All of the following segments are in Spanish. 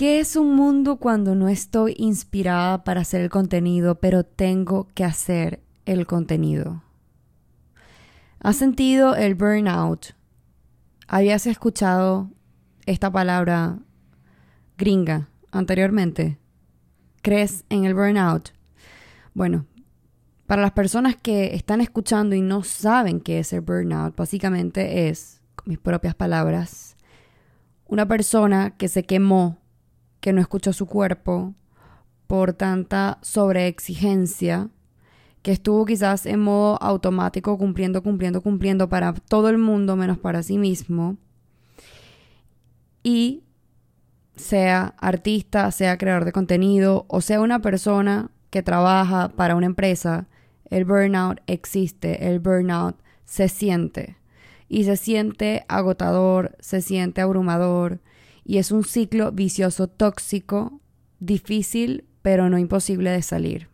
¿Qué es un mundo cuando no estoy inspirada para hacer el contenido, pero tengo que hacer el contenido? ¿Has sentido el burnout? ¿Habías escuchado esta palabra gringa anteriormente? ¿Crees en el burnout? Bueno, para las personas que están escuchando y no saben qué es el burnout, básicamente es, con mis propias palabras, una persona que se quemó, que no escuchó su cuerpo por tanta sobreexigencia, que estuvo quizás en modo automático cumpliendo, cumpliendo, cumpliendo para todo el mundo menos para sí mismo. Y sea artista, sea creador de contenido o sea una persona que trabaja para una empresa, el burnout existe, el burnout se siente y se siente agotador, se siente abrumador y es un ciclo vicioso tóxico, difícil pero no imposible de salir.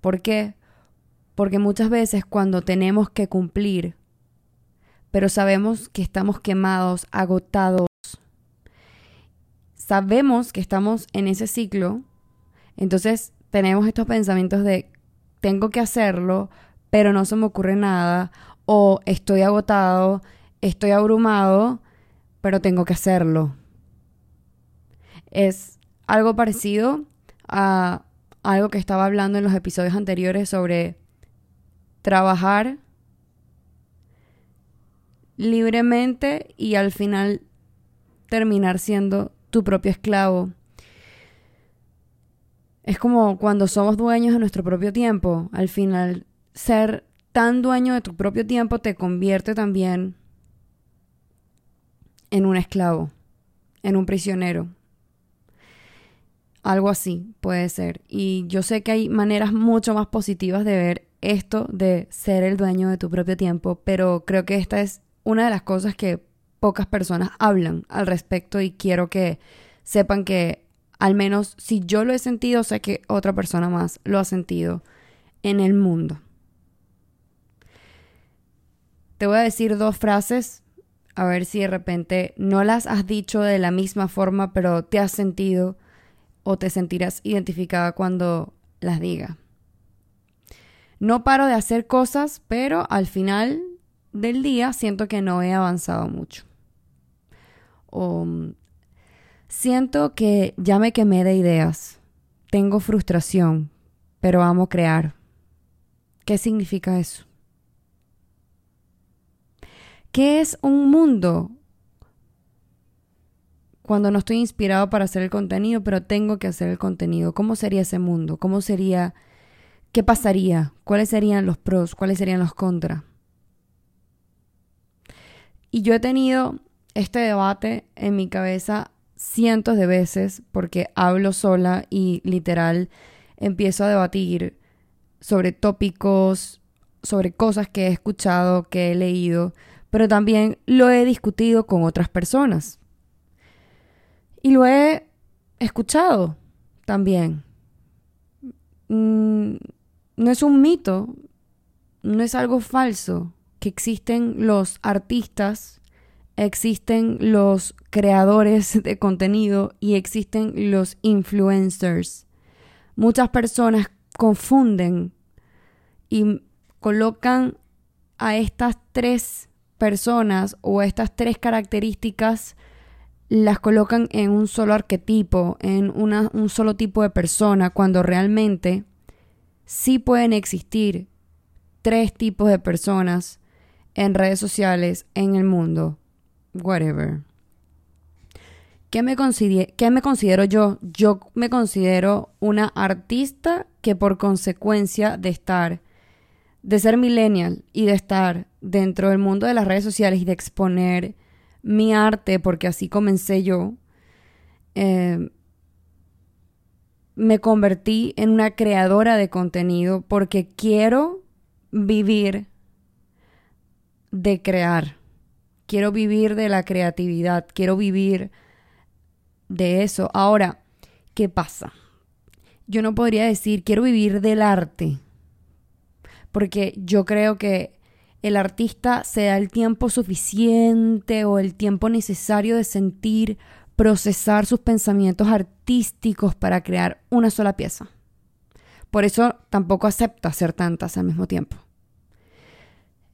¿Por qué? Porque muchas veces cuando tenemos que cumplir, pero sabemos que estamos quemados, agotados, sabemos que estamos en ese ciclo, entonces tenemos estos pensamientos de tengo que hacerlo, pero no se me ocurre nada, o estoy agotado, estoy abrumado, pero tengo que hacerlo. Es algo parecido a algo que estaba hablando en los episodios anteriores sobre trabajar libremente y al final terminar siendo tu propio esclavo. Es como cuando somos dueños de nuestro propio tiempo. Al final, ser tan dueño de tu propio tiempo te convierte también en un esclavo, en un prisionero. Algo así puede ser. Y yo sé que hay maneras mucho más positivas de ver esto de ser el dueño de tu propio tiempo, pero creo que esta es una de las cosas que pocas personas hablan al respecto y quiero que sepan que al menos si yo lo he sentido, sé que otra persona más lo ha sentido en el mundo. Te voy a decir dos frases, a ver si de repente no las has dicho de la misma forma, pero te has sentido o te sentirás identificada cuando las diga. No paro de hacer cosas, pero al final del día siento que no he avanzado mucho. O siento que ya me quemé de ideas. Tengo frustración, pero amo crear. ¿Qué significa eso? ¿Qué es un mundo cuando no estoy inspirado para hacer el contenido, pero tengo que hacer el contenido? ¿Cómo sería ese mundo? ¿Cómo sería? ¿Qué pasaría? ¿Cuáles serían los pros? ¿Cuáles serían los contras? Y yo he tenido este debate en mi cabeza cientos de veces porque hablo sola y literal empiezo a debatir sobre tópicos, sobre cosas que he escuchado, que he leído, pero también lo he discutido con otras personas. Y lo he escuchado también. Mm, no es un mito, no es algo falso que existen los artistas, existen los creadores de contenido y existen los influencers. Muchas personas confunden y colocan a estas tres personas o estas tres características las colocan en un solo arquetipo, en un solo tipo de persona, cuando realmente sí pueden existir tres tipos de personas en redes sociales, en el mundo, whatever. ¿Qué me, ¿Qué me considero yo? Yo me considero una artista que por consecuencia de estar, de ser millennial y de estar dentro del mundo de las redes sociales y de exponer mi arte, porque así comencé yo, eh, me convertí en una creadora de contenido porque quiero vivir de crear. Quiero vivir de la creatividad, quiero vivir de eso. Ahora, ¿qué pasa? Yo no podría decir quiero vivir del arte, porque yo creo que el artista se da el tiempo suficiente o el tiempo necesario de sentir procesar sus pensamientos artísticos para crear una sola pieza. Por eso tampoco acepta hacer tantas al mismo tiempo.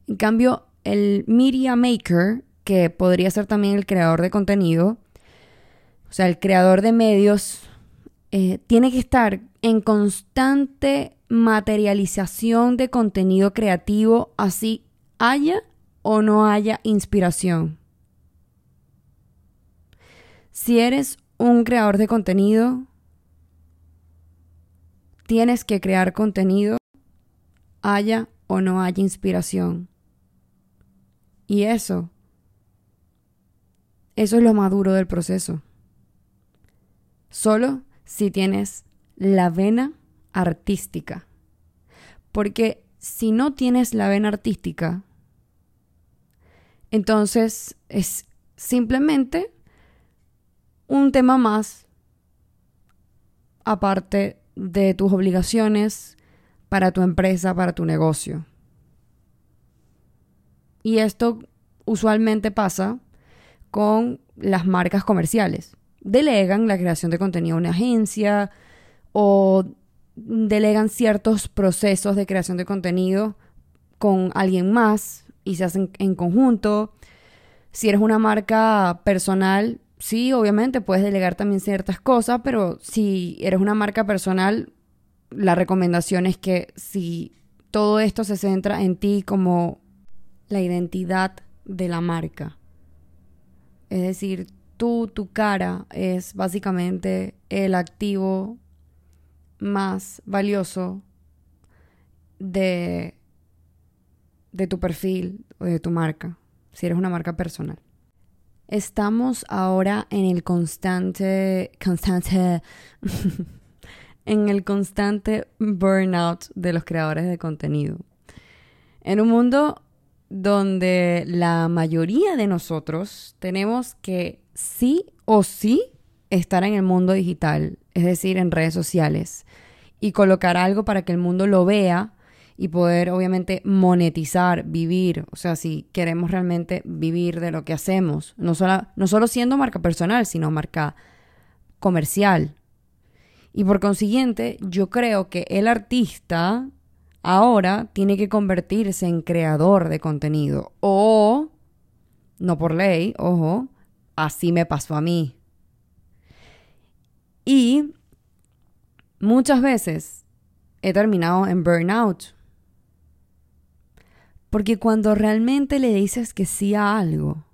En cambio, el media maker, que podría ser también el creador de contenido, o sea, el creador de medios, eh, tiene que estar en constante materialización de contenido creativo, así haya o no haya inspiración. Si eres un creador de contenido, tienes que crear contenido, haya o no haya inspiración. Y eso, eso es lo maduro del proceso. Solo si tienes la vena artística. Porque si no tienes la vena artística, entonces es simplemente un tema más aparte de tus obligaciones para tu empresa, para tu negocio. Y esto usualmente pasa con las marcas comerciales. Delegan la creación de contenido a una agencia o delegan ciertos procesos de creación de contenido con alguien más y se hacen en conjunto. Si eres una marca personal, sí, obviamente puedes delegar también ciertas cosas, pero si eres una marca personal, la recomendación es que si todo esto se centra en ti como la identidad de la marca, es decir, tú, tu cara es básicamente el activo más valioso de, de tu perfil o de tu marca, si eres una marca personal. Estamos ahora en el constante, constante, en el constante burnout de los creadores de contenido. En un mundo donde la mayoría de nosotros tenemos que sí o sí estar en el mundo digital, es decir, en redes sociales, y colocar algo para que el mundo lo vea y poder obviamente monetizar, vivir, o sea, si queremos realmente vivir de lo que hacemos, no solo, no solo siendo marca personal, sino marca comercial. Y por consiguiente, yo creo que el artista ahora tiene que convertirse en creador de contenido o, no por ley, ojo, así me pasó a mí. Y muchas veces he terminado en burnout porque cuando realmente le dices que sí a algo,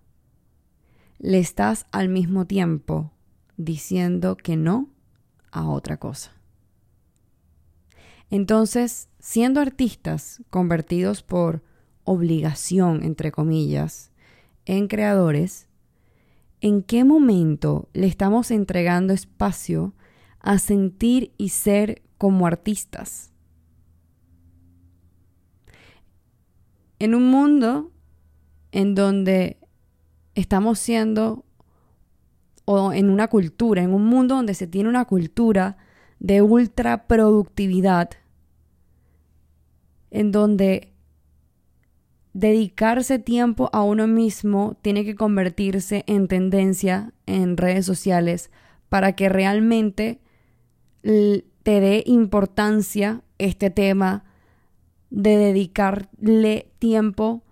le estás al mismo tiempo diciendo que no a otra cosa. Entonces, siendo artistas convertidos por obligación, entre comillas, en creadores, ¿en qué momento le estamos entregando espacio a sentir y ser como artistas? en un mundo en donde estamos siendo, o en una cultura, en un mundo donde se tiene una cultura de ultra productividad, en donde dedicarse tiempo a uno mismo tiene que convertirse en tendencia en redes sociales para que realmente te dé importancia este tema de dedicarle tiempo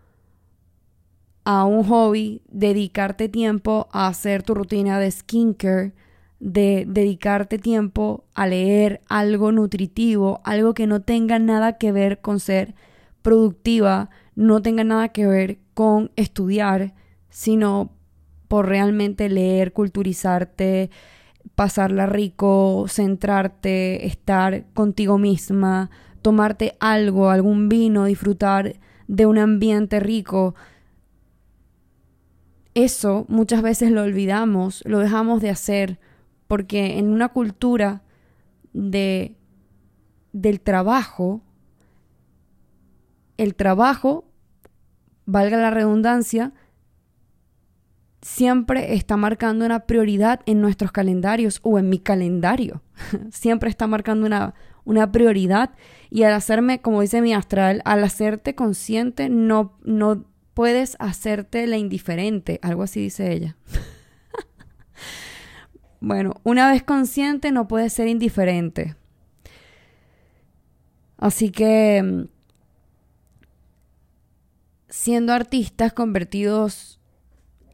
a un hobby, dedicarte tiempo a hacer tu rutina de skincare, de dedicarte tiempo a leer algo nutritivo, algo que no tenga nada que ver con ser productiva, no tenga nada que ver con estudiar, sino por realmente leer, culturizarte, pasarla rico, centrarte, estar contigo misma, tomarte algo, algún vino, disfrutar de un ambiente rico. Eso muchas veces lo olvidamos, lo dejamos de hacer, porque en una cultura de, del trabajo, el trabajo, valga la redundancia, siempre está marcando una prioridad en nuestros calendarios o en mi calendario. siempre está marcando una, una prioridad y al hacerme, como dice mi astral, al hacerte consciente no, no puedes hacerte la indiferente, algo así dice ella. bueno, una vez consciente no puede ser indiferente. Así que mm, siendo artistas convertidos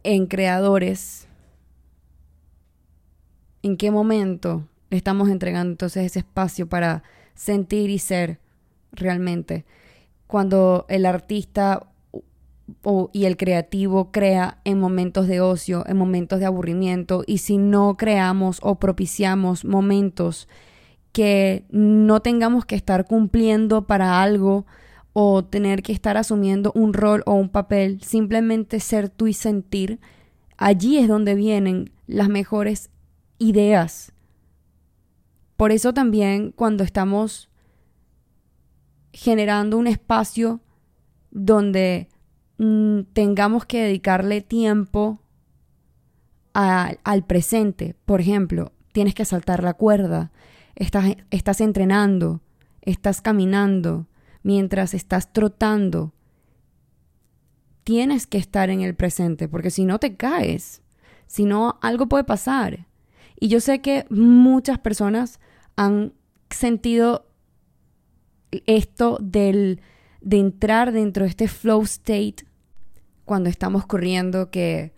en creadores, ¿en qué momento estamos entregando entonces ese espacio para sentir y ser realmente? Cuando el artista y el creativo crea en momentos de ocio, en momentos de aburrimiento, y si no creamos o propiciamos momentos que no tengamos que estar cumpliendo para algo o tener que estar asumiendo un rol o un papel, simplemente ser tú y sentir, allí es donde vienen las mejores ideas. Por eso también cuando estamos generando un espacio donde Mm, tengamos que dedicarle tiempo al presente. Por ejemplo, tienes que saltar la cuerda, estás, estás entrenando, estás caminando, mientras estás trotando. Tienes que estar en el presente, porque si no te caes, si no, algo puede pasar. Y yo sé que muchas personas han sentido esto del, de entrar dentro de este flow state cuando estamos corriendo que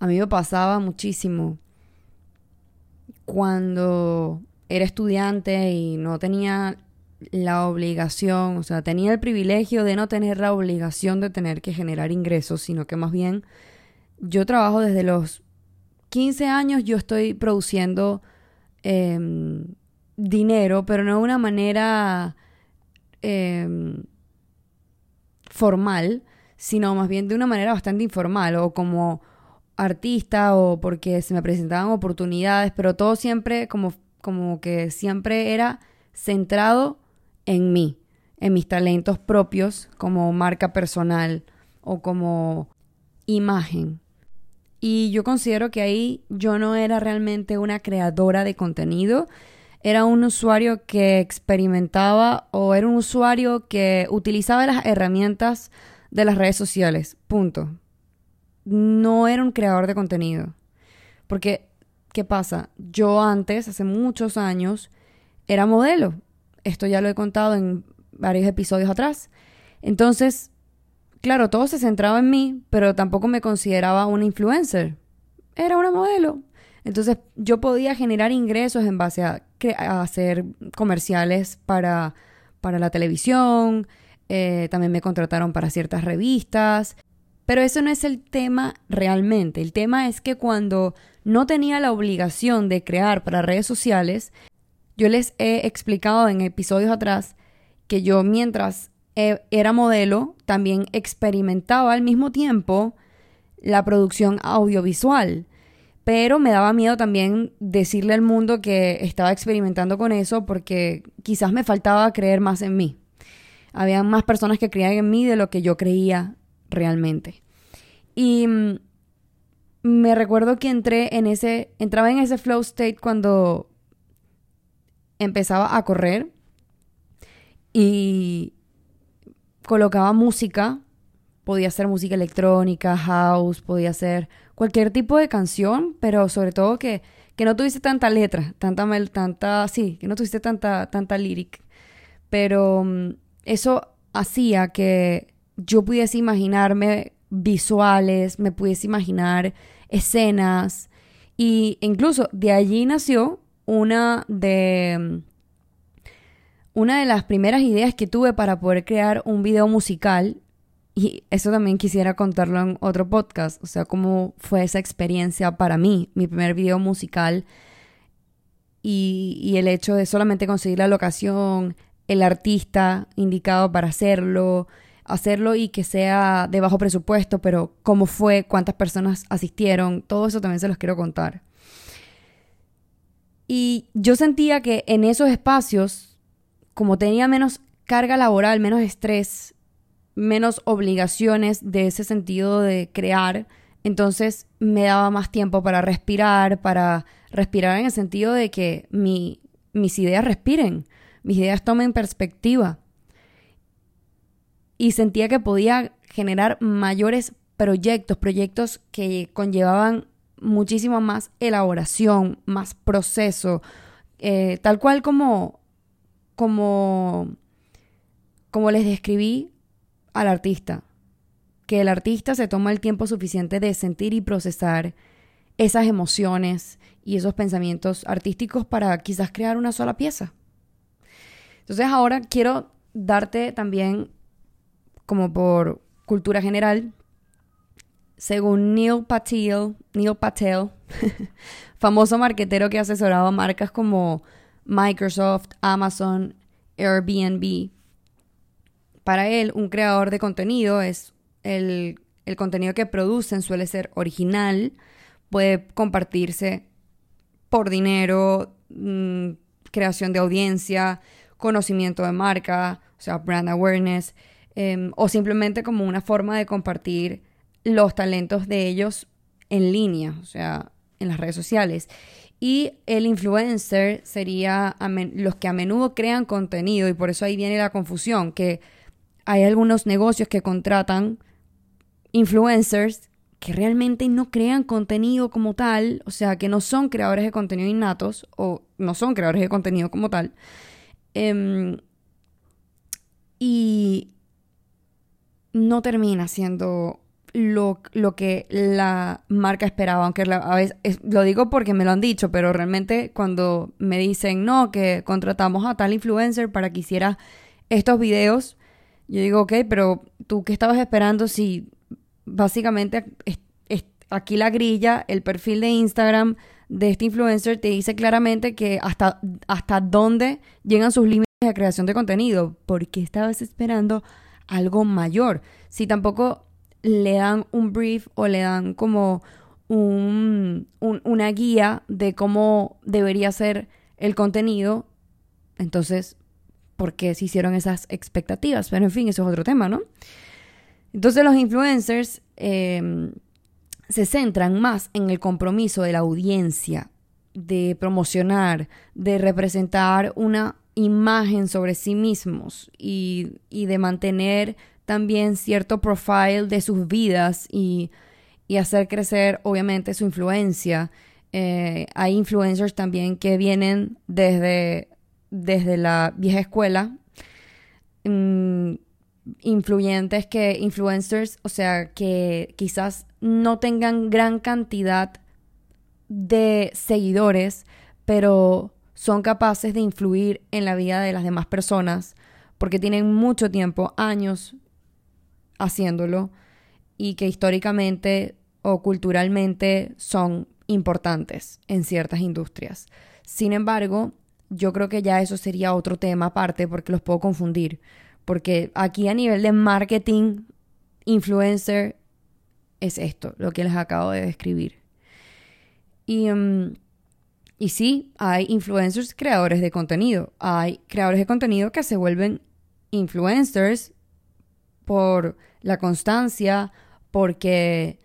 a mí me pasaba muchísimo cuando era estudiante y no tenía la obligación, o sea, tenía el privilegio de no tener la obligación de tener que generar ingresos, sino que más bien yo trabajo desde los 15 años, yo estoy produciendo em, dinero, pero no de una manera em, formal, sino más bien de una manera bastante informal o como artista o porque se me presentaban oportunidades, pero todo siempre como, como que siempre era centrado en mí, en mis talentos propios como marca personal o como imagen. Y yo considero que ahí yo no era realmente una creadora de contenido, era un usuario que experimentaba o era un usuario que utilizaba las herramientas de las redes sociales. Punto. No era un creador de contenido. Porque, ¿qué pasa? Yo antes, hace muchos años, era modelo. Esto ya lo he contado en varios episodios atrás. Entonces, claro, todo se centraba en mí, pero tampoco me consideraba una influencer. Era una modelo. Entonces, yo podía generar ingresos en base a, hacer comerciales para, para la televisión, eh, también me contrataron para ciertas revistas, pero eso no es el tema realmente. El tema es que cuando no tenía la obligación de crear para redes sociales, yo les he explicado en episodios atrás que yo mientras eh, era modelo, también experimentaba al mismo tiempo la producción audiovisual. Pero me daba miedo también decirle al mundo que estaba experimentando con eso porque quizás me faltaba creer más en mí. Había más personas que creían en mí de lo que yo creía realmente. Y mm, me recuerdo que entré en ese, entraba en ese flow state cuando empezaba a correr y colocaba música, podía ser música electrónica, house, podía ser cualquier tipo de canción, pero sobre todo que, que no tuviese tanta letra, tanta, tanta, sí, que no tuviese tanta, tanta lyric. Pero mm, eso hacía que yo pudiese imaginarme visuales, me pudiese imaginar escenas y incluso de allí nació una de una de las primeras ideas que tuve para poder crear un video musical y eso también quisiera contarlo en otro podcast, o sea, cómo fue esa experiencia para mí, mi primer video musical y, y el hecho de solamente conseguir la locación, el artista indicado para hacerlo, hacerlo y que sea de bajo presupuesto, pero cómo fue, cuántas personas asistieron, todo eso también se los quiero contar. Y yo sentía que en esos espacios, como tenía menos carga laboral, menos estrés, menos obligaciones de ese sentido de crear, entonces me daba más tiempo para respirar, para respirar en el sentido de que mi, mis ideas respiren mis ideas tomen perspectiva. Y sentía que podía generar mayores proyectos, proyectos que conllevaban muchísimo más elaboración, más proceso, eh, tal cual como, como, como les describí al artista, que el artista se toma el tiempo suficiente de sentir y procesar esas emociones y esos pensamientos artísticos para quizás crear una sola pieza. Entonces ahora quiero darte también, como por cultura general, según Neil Patel, Neil Patel, famoso marquetero que ha asesorado a marcas como Microsoft, Amazon, Airbnb. Para él, un creador de contenido es el, el contenido que producen suele ser original, puede compartirse por dinero, mm, creación de audiencia, conocimiento de marca, o sea, brand awareness, em, o simplemente como una forma de compartir los talentos de ellos en línea, o sea, en las redes sociales. Y el influencer sería los que a menudo crean contenido y por eso ahí viene la confusión, que hay algunos negocios que contratan influencers que realmente no crean contenido como tal, o sea, que no son creadores de contenido innatos o no son creadores de contenido como tal. Em, y no termina siendo lo, lo, que la marca esperaba, aunque a veces, lo digo porque me lo han dicho, pero realmente cuando me dicen, no, que contratamos a tal influencer para que hiciera estos videos, yo digo, ok, pero tú qué estabas esperando si básicamente aquí la grilla, el perfil de Instagram de este influencer te dice claramente que hasta, hasta dónde llegan sus límites de creación de contenido. porque estabas esperando algo mayor? Si tampoco le dan un brief o le dan como un, una guía de cómo debería ser el contenido, entonces, ¿por qué se hicieron esas expectativas? Pero en fin, eso es otro tema, ¿no? Entonces los influencers em, se centran más en el compromiso de la audiencia, de promocionar, de representar una imagen sobre sí mismos y, de mantener también cierto profile de sus vidas y, hacer crecer obviamente su influencia. Eh, hay influencers también que vienen desde, desde la vieja escuela. Mm, influyentes que influencers, o sea, que quizás no tengan gran cantidad de seguidores, pero son capaces de influir en la vida de las demás personas porque tienen mucho tiempo, años haciéndolo y que históricamente o culturalmente son importantes en ciertas industrias. Sin embargo, yo creo que ya eso sería otro tema aparte porque los puedo confundir. Porque aquí a nivel de marketing, influencer, es esto, lo que les acabo de describir. Y, mm, y sí, hay influencers creadores de contenido. Hay creadores de contenido que se vuelven influencers por la constancia, porque,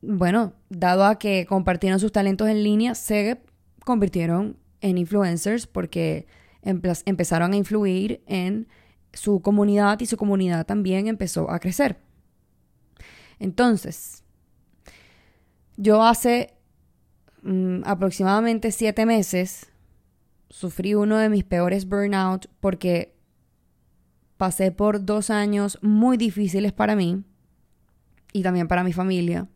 bueno, dado a que compartieron sus talentos en línea, se convirtieron en influencers porque empezaron a influir en su comunidad y su comunidad también empezó a crecer. Entonces, yo hace mm, aproximadamente siete meses sufrí uno de mis peores burnout porque pasé por dos años muy difíciles para mí y también para mi familia.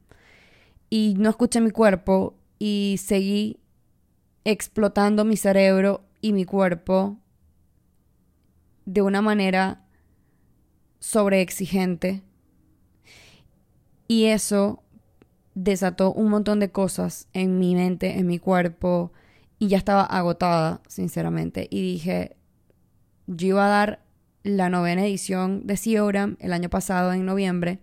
Y no escuché mi cuerpo y seguí explotando mi cerebro y mi cuerpo de una manera sobreexigente. Y eso desató un montón de cosas en mi mente, en mi cuerpo, y ya estaba agotada, sinceramente. Y dije, yo iba a dar la novena edición de Siogram el año pasado, en noviembre,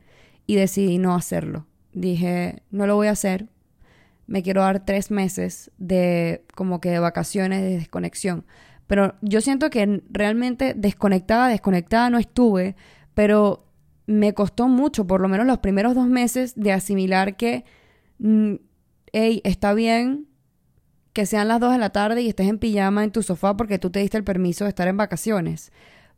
y decidí no hacerlo. Dije, no lo voy a hacer. Me quiero dar tres meses de como que de vacaciones, de desconexión. Pero yo siento que realmente desconectada, desconectada no estuve, pero me costó mucho, por lo menos los primeros dos meses, de asimilar que, mm, hey, está bien que sean las dos de la tarde y estés en pijama en tu sofá porque tú te diste el permiso de estar en vacaciones.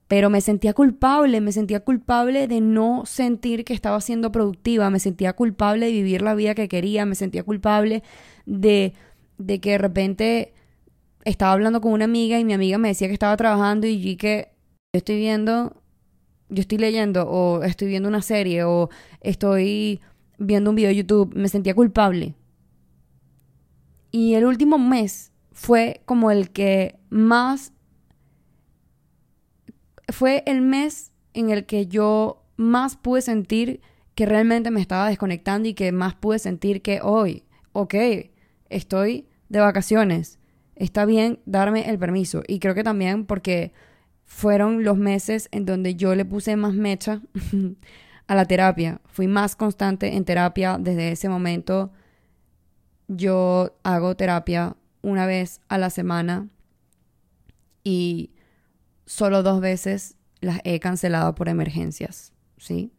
Pero me sentía culpable, me sentía culpable de no sentir que estaba siendo productiva, me sentía culpable de vivir la vida que quería, me sentía culpable de, de que de repente estaba hablando con una amiga y mi amiga me decía que estaba trabajando y yo que yo estoy viendo, yo estoy leyendo o estoy viendo una serie o estoy viendo un video de YouTube, me sentía culpable. Y el último mes fue como el que más fue el mes en el que yo más pude sentir que realmente me estaba desconectando y que más pude sentir que hoy, ok, estoy de vacaciones, está bien darme el permiso. Y creo que también porque fueron los meses en donde yo le puse más mecha a la terapia. Fui más constante en terapia desde ese momento. Yo hago terapia una vez a la semana y solo dos veces las he cancelado por emergencias, ¿sí?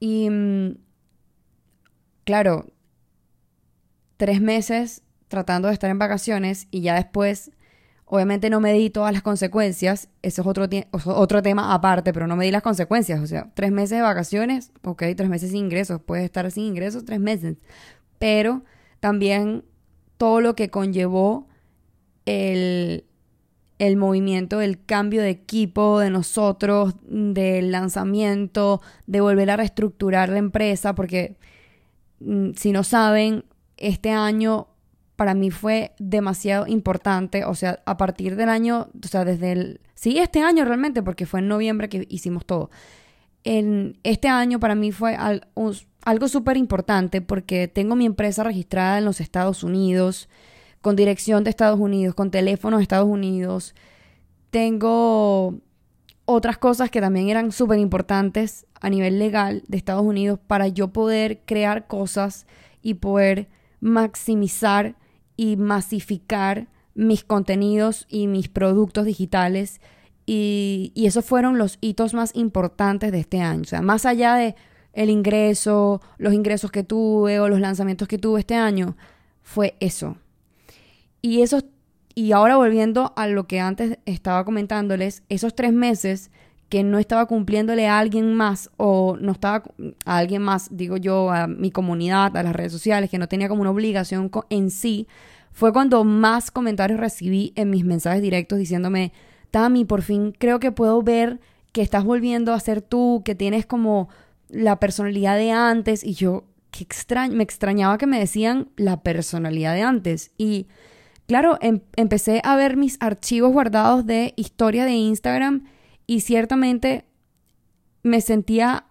Y mm, claro, tres meses tratando de estar en vacaciones y ya después, obviamente no me di todas las consecuencias, eso es otro, otro tema aparte, pero no me di las consecuencias, o sea, tres meses de vacaciones, ok, tres meses sin ingresos, puedes estar sin ingresos tres meses, pero también todo lo que conllevó el, el movimiento, el cambio de equipo de nosotros, del lanzamiento, de volver a reestructurar la empresa, porque mm, si no saben, este año para mí fue demasiado importante, o sea, a partir del año, o sea, desde el, sí, este año realmente, porque fue en noviembre que hicimos todo. En este año para mí fue algo súper importante porque tengo mi empresa registrada en los Estados Unidos, con dirección de Estados Unidos, con teléfono de Estados Unidos. Tengo otras cosas que también eran súper importantes a nivel legal de Estados Unidos para yo poder crear cosas y poder maximizar y masificar mis contenidos y mis productos digitales. Y, esos fueron los hitos más importantes de este año. O sea, más allá de el ingreso, los ingresos que tuve o los lanzamientos que tuve este año, fue eso. Y esos, y ahora volviendo a lo que antes estaba comentándoles, esos tres meses que no estaba cumpliéndole a alguien más o no estaba a alguien más, digo yo, a mi comunidad, a las redes sociales, que no tenía como una obligación en sí, fue cuando más comentarios recibí en mis mensajes directos diciéndome, Tami, por fin creo que puedo ver que estás volviendo a ser tú, que tienes como la personalidad de antes y yo, qué extraño, me extrañaba que me decían la personalidad de antes. Y claro, em, empecé a ver mis archivos guardados de historia de Instagram y ciertamente me sentía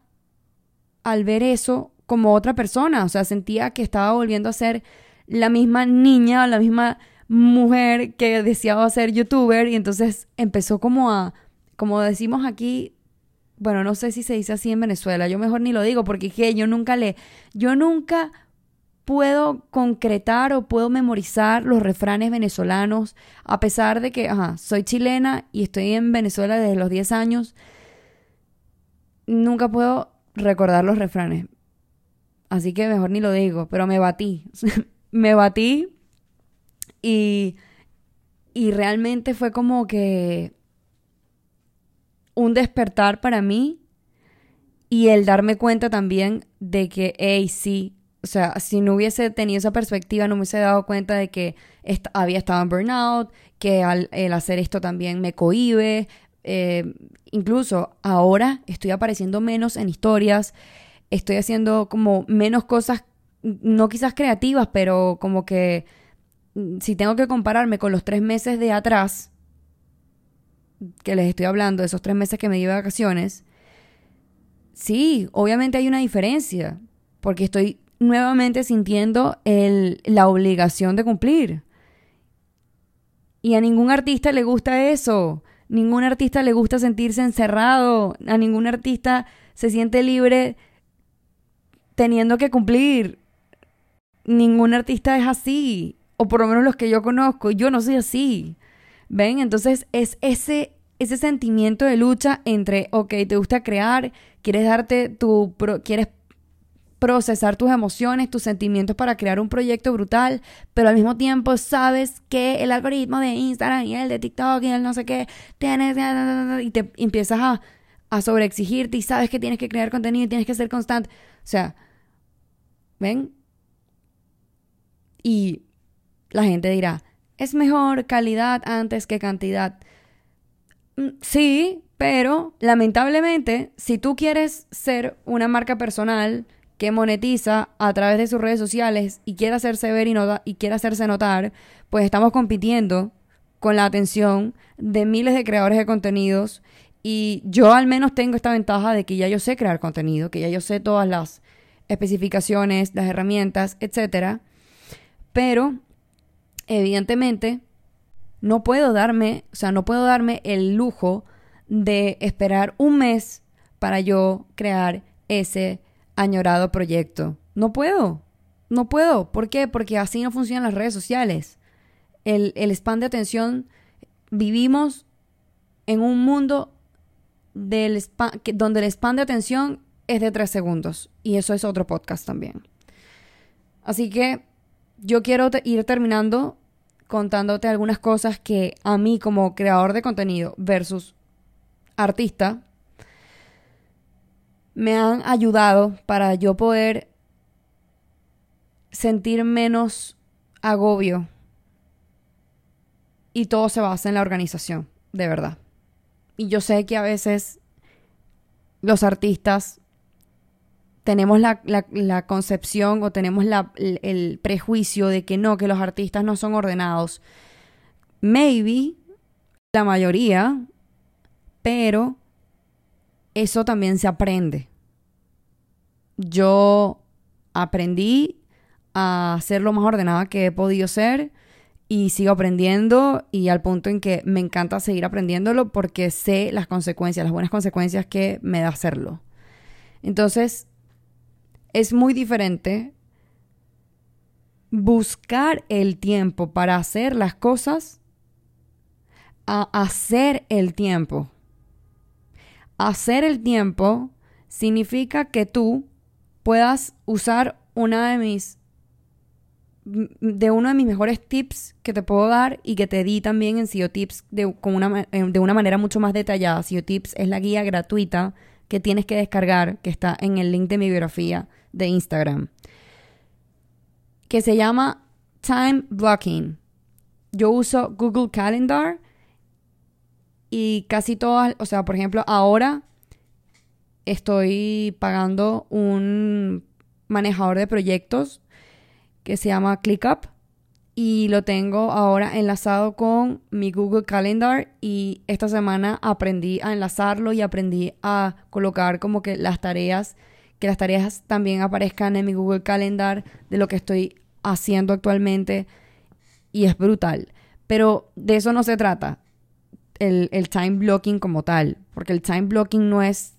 al ver eso como otra persona, o sea, sentía que estaba volviendo a ser la misma niña, la misma mujer que deseaba ser youtuber y entonces empezó como a, como decimos aquí, bueno, no sé si se dice así en Venezuela, yo mejor ni lo digo porque que yo nunca le, yo nunca puedo concretar o puedo memorizar los refranes venezolanos, a pesar de que, soy chilena y estoy en Venezuela desde los 10 años, nunca puedo recordar los refranes. Así que mejor ni lo digo, pero me batí. me batí y, y realmente fue como que un despertar para mí y el darme cuenta también de que, hey, sí, o sea, si no hubiese tenido esa perspectiva, no me hubiese dado cuenta de que había estado en burnout, que al el hacer esto también me cohibe. Eh, incluso ahora estoy apareciendo menos en historias, estoy haciendo como menos cosas, no quizás creativas, pero como que mm, si tengo que compararme con los tres meses de atrás, que les estoy hablando, esos tres meses que me di vacaciones, sí, obviamente hay una diferencia, porque estoy nuevamente sintiendo el, la obligación de cumplir. Y a ningún artista le gusta eso. Ningún artista le gusta sentirse encerrado. A ningún artista se siente libre teniendo que cumplir. Ningún artista es así. O por lo menos los que yo conozco. Yo no soy así. ¿Ven? Entonces es ese, ese sentimiento de lucha entre, ok, te gusta crear, quieres darte tu... quieres procesar tus emociones, tus sentimientos para crear un proyecto brutal, pero al mismo tiempo sabes que el algoritmo de Instagram y el de TikTok y el no sé qué, tienes, y te empiezas a, a sobreexigirte y sabes que tienes que crear contenido y tienes que ser constante. O sea, ¿ven? Y la gente dirá, es mejor calidad antes que cantidad. Mm, sí, pero lamentablemente, si tú quieres ser una marca personal que monetiza a través de sus redes sociales y quiere hacerse ver y, y quiere hacerse notar, pues estamos compitiendo con la atención de miles de creadores de contenidos y yo al menos tengo esta ventaja de que ya yo sé crear contenido, que ya yo sé todas las especificaciones, las herramientas, etcétera. Pero evidentemente no puedo darme, o sea, no puedo darme el lujo de esperar un mes para yo crear ese añorado proyecto. No puedo. No puedo. ¿Por qué? Porque así no funcionan las redes sociales. El, el span de atención, vivimos en un mundo del donde el span de atención es de tres segundos. Y eso es otro podcast también. Así que yo quiero ir terminando contándote algunas cosas que a mí como creador de contenido versus artista me han ayudado para yo poder sentir menos agobio. Y todo se basa en la organización, de verdad. Y yo sé que a veces los artistas tenemos la, concepción o tenemos el prejuicio de que no, que los artistas no son ordenados. Maybe la mayoría, pero eso también se aprende. Yo aprendí a ser lo más ordenada que he podido ser y sigo aprendiendo y al punto en que me encanta seguir aprendiéndolo porque sé las consecuencias, las buenas consecuencias que me da hacerlo. Entonces, es muy diferente buscar el tiempo para hacer las cosas a hacer el tiempo. Hacer el tiempo significa que tú puedas usar una de mis de uno de mis mejores tips que te puedo dar y que te di también en SEO Tips de, una, eh, de una manera mucho más detallada. SEO Tips es la guía gratuita que tienes que descargar, que está en el link de mi biografía de Instagram, que se llama Time Blocking. Yo uso Google Calendar y casi todas, o sea, por ejemplo, ahora estoy pagando un manejador de proyectos que se llama ClickUp y lo tengo ahora enlazado con mi Google Calendar y esta semana aprendí a enlazarlo y aprendí a colocar como que las tareas, que las tareas también aparezcan en mi Google Calendar de lo que estoy haciendo actualmente y es brutal. Pero de eso no se trata, el, time blocking como tal, porque el time blocking no es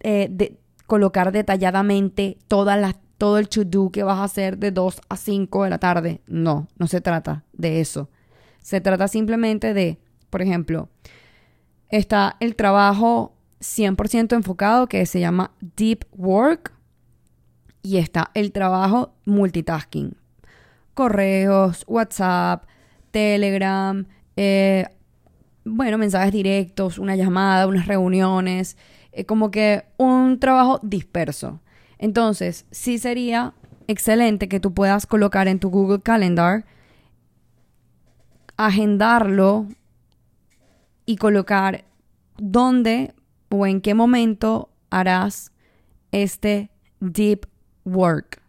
eh, de colocar detalladamente todas las todo el to-do que vas a hacer de 2 a 5 de la tarde. No, no se trata de eso. Se trata simplemente de, por ejemplo, está el trabajo 100% enfocado que se llama deep work y está el trabajo multitasking. Correos, WhatsApp, Telegram, eh, bueno, mensajes directos, una llamada, unas reuniones, eh, como que un trabajo disperso. Entonces, sí sería excelente que tú puedas colocar en tu Google Calendar, agendarlo y colocar dónde o en qué momento harás este deep work.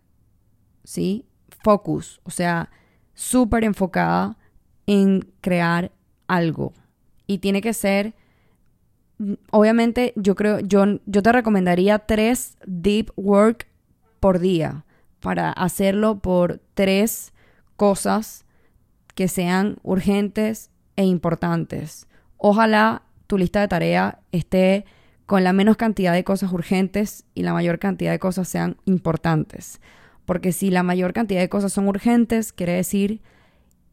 ¿Sí? Focus, o sea, súper enfocada en crear algo. Y tiene que ser obviamente yo creo, yo, yo te recomendaría tres deep work por día para hacerlo por tres cosas que sean urgentes e importantes. Ojalá tu lista de tarea esté con la menos cantidad de cosas urgentes y la mayor cantidad de cosas sean importantes. Porque si la mayor cantidad de cosas son urgentes, quiere decir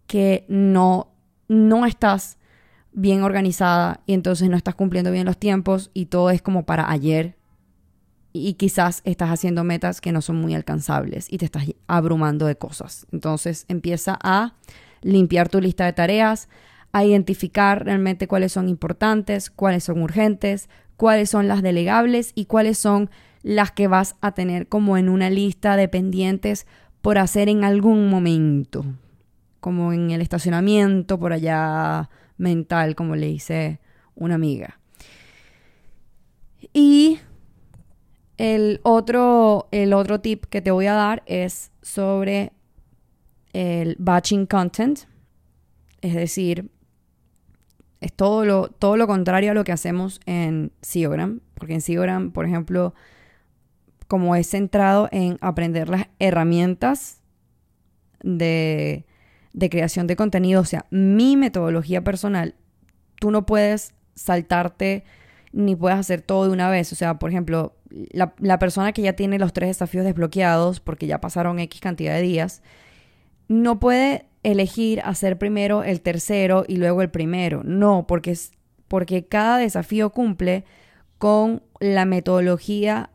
que no, no estás bien organizada y entonces no estás cumpliendo bien los tiempos y todo es como para ayer y quizás estás haciendo metas que no son muy alcanzables y te estás abrumando de cosas. Entonces empieza a limpiar tu lista de tareas, a identificar realmente cuáles son importantes, cuáles son urgentes, cuáles son las delegables y cuáles son las que vas a tener como en una lista de pendientes por hacer en algún momento, como en el estacionamiento por allá mental, como le dice una amiga. Y el otro, el otro tip que te voy a dar es sobre el batching content, es decir, es todo lo, todo lo contrario a lo que hacemos en Seogram, porque en Seogram, por ejemplo, como es centrado en aprender las herramientas de, de creación de contenido, o sea, mi metodología personal, tú no puedes saltarte ni puedes hacer todo de una vez. O sea, por ejemplo, la, la, persona que ya tiene los tres desafíos desbloqueados, porque ya pasaron X cantidad de días, no puede elegir hacer primero el tercero y luego el primero. No, porque, porque cada desafío cumple con la metodología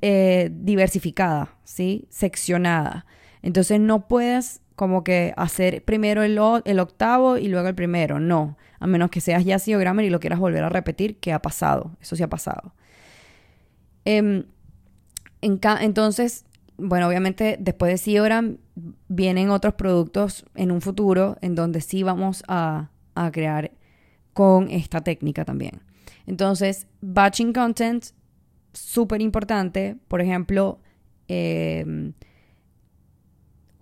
eh, diversificada, ¿sí? Seccionada. Entonces no puedes como que hacer primero el, el, octavo y luego el primero. No, a menos que seas ya CEO Grammar y lo quieras volver a repetir, que ha pasado. Eso sí ha pasado. Em, entonces, bueno, obviamente después de CEO vienen otros productos en un futuro en donde sí vamos a, a crear con esta técnica también. Entonces, batching content súper importante, por ejemplo, em,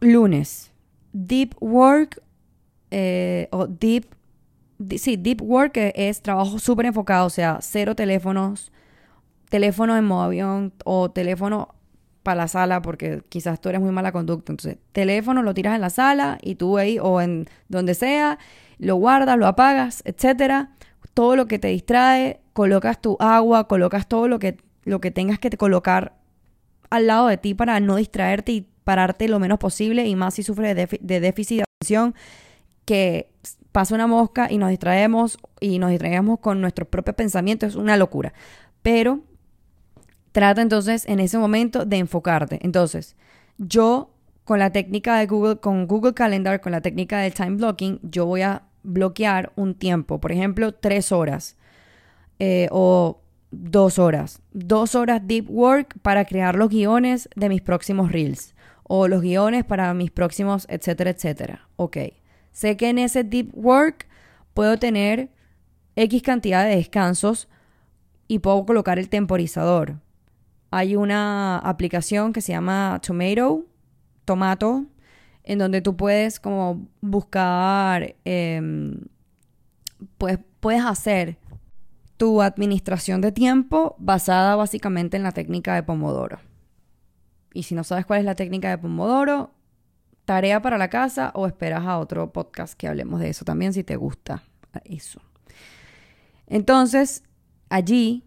lunes, deep work eh, o deep, sí, deep work es trabajo súper enfocado, o sea, cero teléfonos, teléfono en modo avión o teléfono para la sala porque quizás tú eres muy mala conducta. Entonces, teléfono lo tiras en la sala y tú ahí o en donde sea, lo guardas, lo apagas, etcétera. Todo lo que te distrae, colocas tu agua, colocas todo lo que lo que tengas que colocar al lado de ti para no distraerte y pararte lo menos posible y más si sufres de, déficit de atención que pasa una mosca y nos distraemos y nos distraemos con nuestros propios pensamientos, es una locura. Pero trata entonces en ese momento de enfocarte. Entonces, yo con la técnica de Google, con Google Calendar, con la técnica del time blocking, yo voy a bloquear un tiempo, por ejemplo, tres horas eh, o dos horas. Dos horas deep work para crear los guiones de mis próximos reels. O los guiones para mis próximos, etcétera, etcétera. Ok. Sé que en ese deep work puedo tener X cantidad de descansos y puedo colocar el temporizador. Hay una aplicación que se llama Tomato, Tomato, en donde tú puedes como buscar, em, pues puedes hacer tu administración de tiempo basada básicamente en la técnica de Pomodoro. Y si no sabes cuál es la técnica de Pomodoro, tarea para la casa o esperas a otro podcast que hablemos de eso también si te gusta eso. Entonces, allí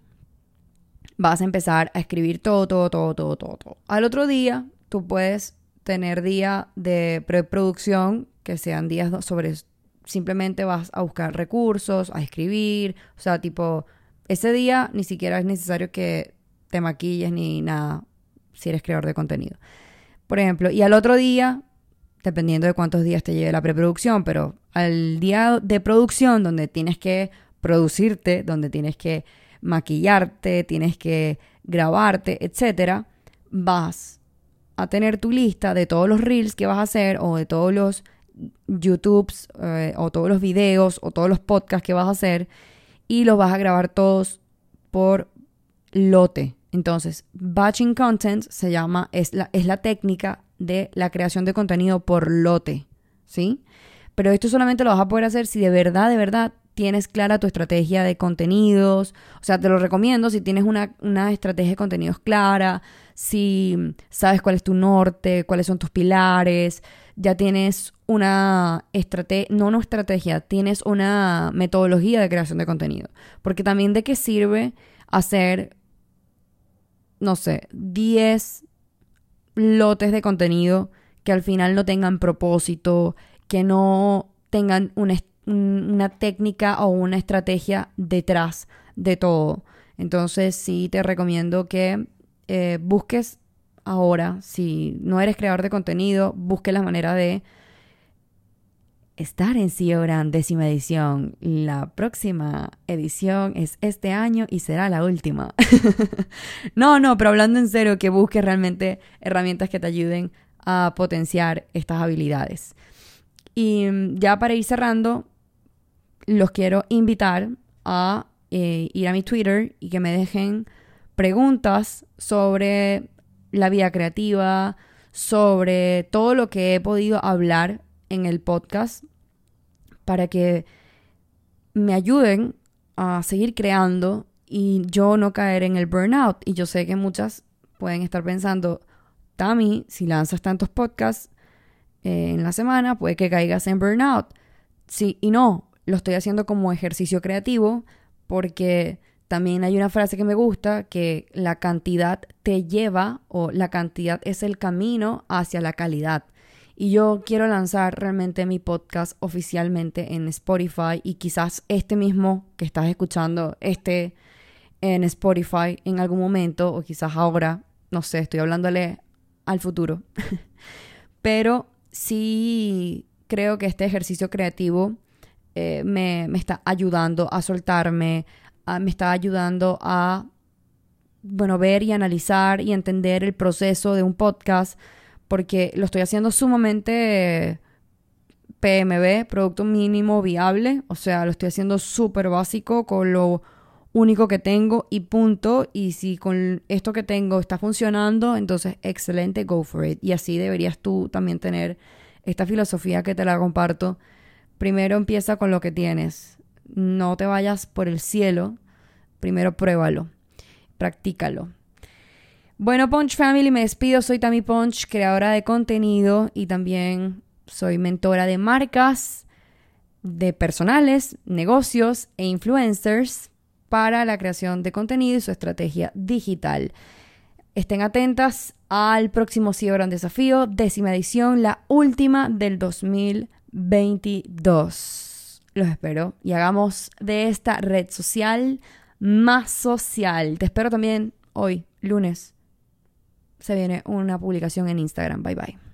vas a empezar a escribir todo, todo, todo, todo, todo, todo. Al otro día, tú puedes tener día de preproducción, que sean días sobre simplemente vas a buscar recursos, a escribir, o sea, tipo, ese día ni siquiera es necesario que te maquilles ni nada si eres creador de contenido. Por ejemplo, y al otro día, dependiendo de cuántos días te lleve la preproducción, pero al día de producción donde tienes que producirte, donde tienes que maquillarte, tienes que grabarte, etcétera, vas a tener tu lista de todos los reels que vas a hacer o de todos los YouTubes eh, o todos los videos o todos los podcasts que vas a hacer y los vas a grabar todos por lote. Entonces, batching content se llama, es la, es la técnica de la creación de contenido por lote, ¿sí? Pero esto solamente lo vas a poder hacer si de verdad, de verdad tienes clara tu estrategia de contenidos. O sea, te lo recomiendo si tienes una, una estrategia de contenidos clara, si sabes cuál es tu norte, cuáles son tus pilares, ya tienes una estrategia, no una estrategia, tienes una metodología de creación de contenido. Porque también de qué sirve hacer, no sé, 10 lotes de contenido que al final no tengan propósito, que no tengan una, una técnica o una estrategia detrás de todo. Entonces sí te recomiendo que eh, busques ahora, si no eres creador de contenido, busque la manera de estar en CEO Brand décima edición. La próxima edición es este año y será la última. no, no, pero hablando en serio, que busques realmente herramientas que te ayuden a potenciar estas habilidades. Y mm, ya para ir cerrando, los quiero invitar a eh, ir a mi Twitter y que me dejen preguntas sobre la vida creativa, sobre todo lo que he podido hablar en el podcast para que me ayuden a seguir creando y yo no caer en el burnout. Y yo sé que muchas pueden estar pensando, Tami, si lanzas tantos podcasts eh, en la semana, puede que caigas en burnout. Sí y no, lo estoy haciendo como ejercicio creativo porque también hay una frase que me gusta, que la cantidad te lleva o la cantidad es el camino hacia la calidad. Y yo quiero lanzar realmente mi podcast oficialmente en Spotify y quizás este mismo que estás escuchando esté en Spotify en algún momento o quizás ahora, no sé, estoy hablándole al futuro. Pero sí creo que este ejercicio creativo eh, me, me, está ayudando a soltarme, me está ayudando a, bueno, ver y analizar y entender el proceso de un podcast, porque lo estoy haciendo sumamente PMB, producto mínimo viable, o sea, lo estoy haciendo súper básico con lo único que tengo y punto. Y si con esto que tengo está funcionando, entonces excelente, go for it. Y así deberías tú también tener esta filosofía que te la comparto. Primero empieza con lo que tienes no te vayas por el cielo, primero pruébalo, practícalo. Bueno, Punch Family, me despido. Soy Tammy Punch, creadora de contenido y también soy mentora de marcas, de personales, negocios e influencers para la creación de contenido y su estrategia digital. Estén atentas al próximo CEO Desafío, décima edición, la última del 2022. Los espero y hagamos de esta red social más social. Te espero también hoy, lunes. Se viene una publicación en Instagram. Bye bye.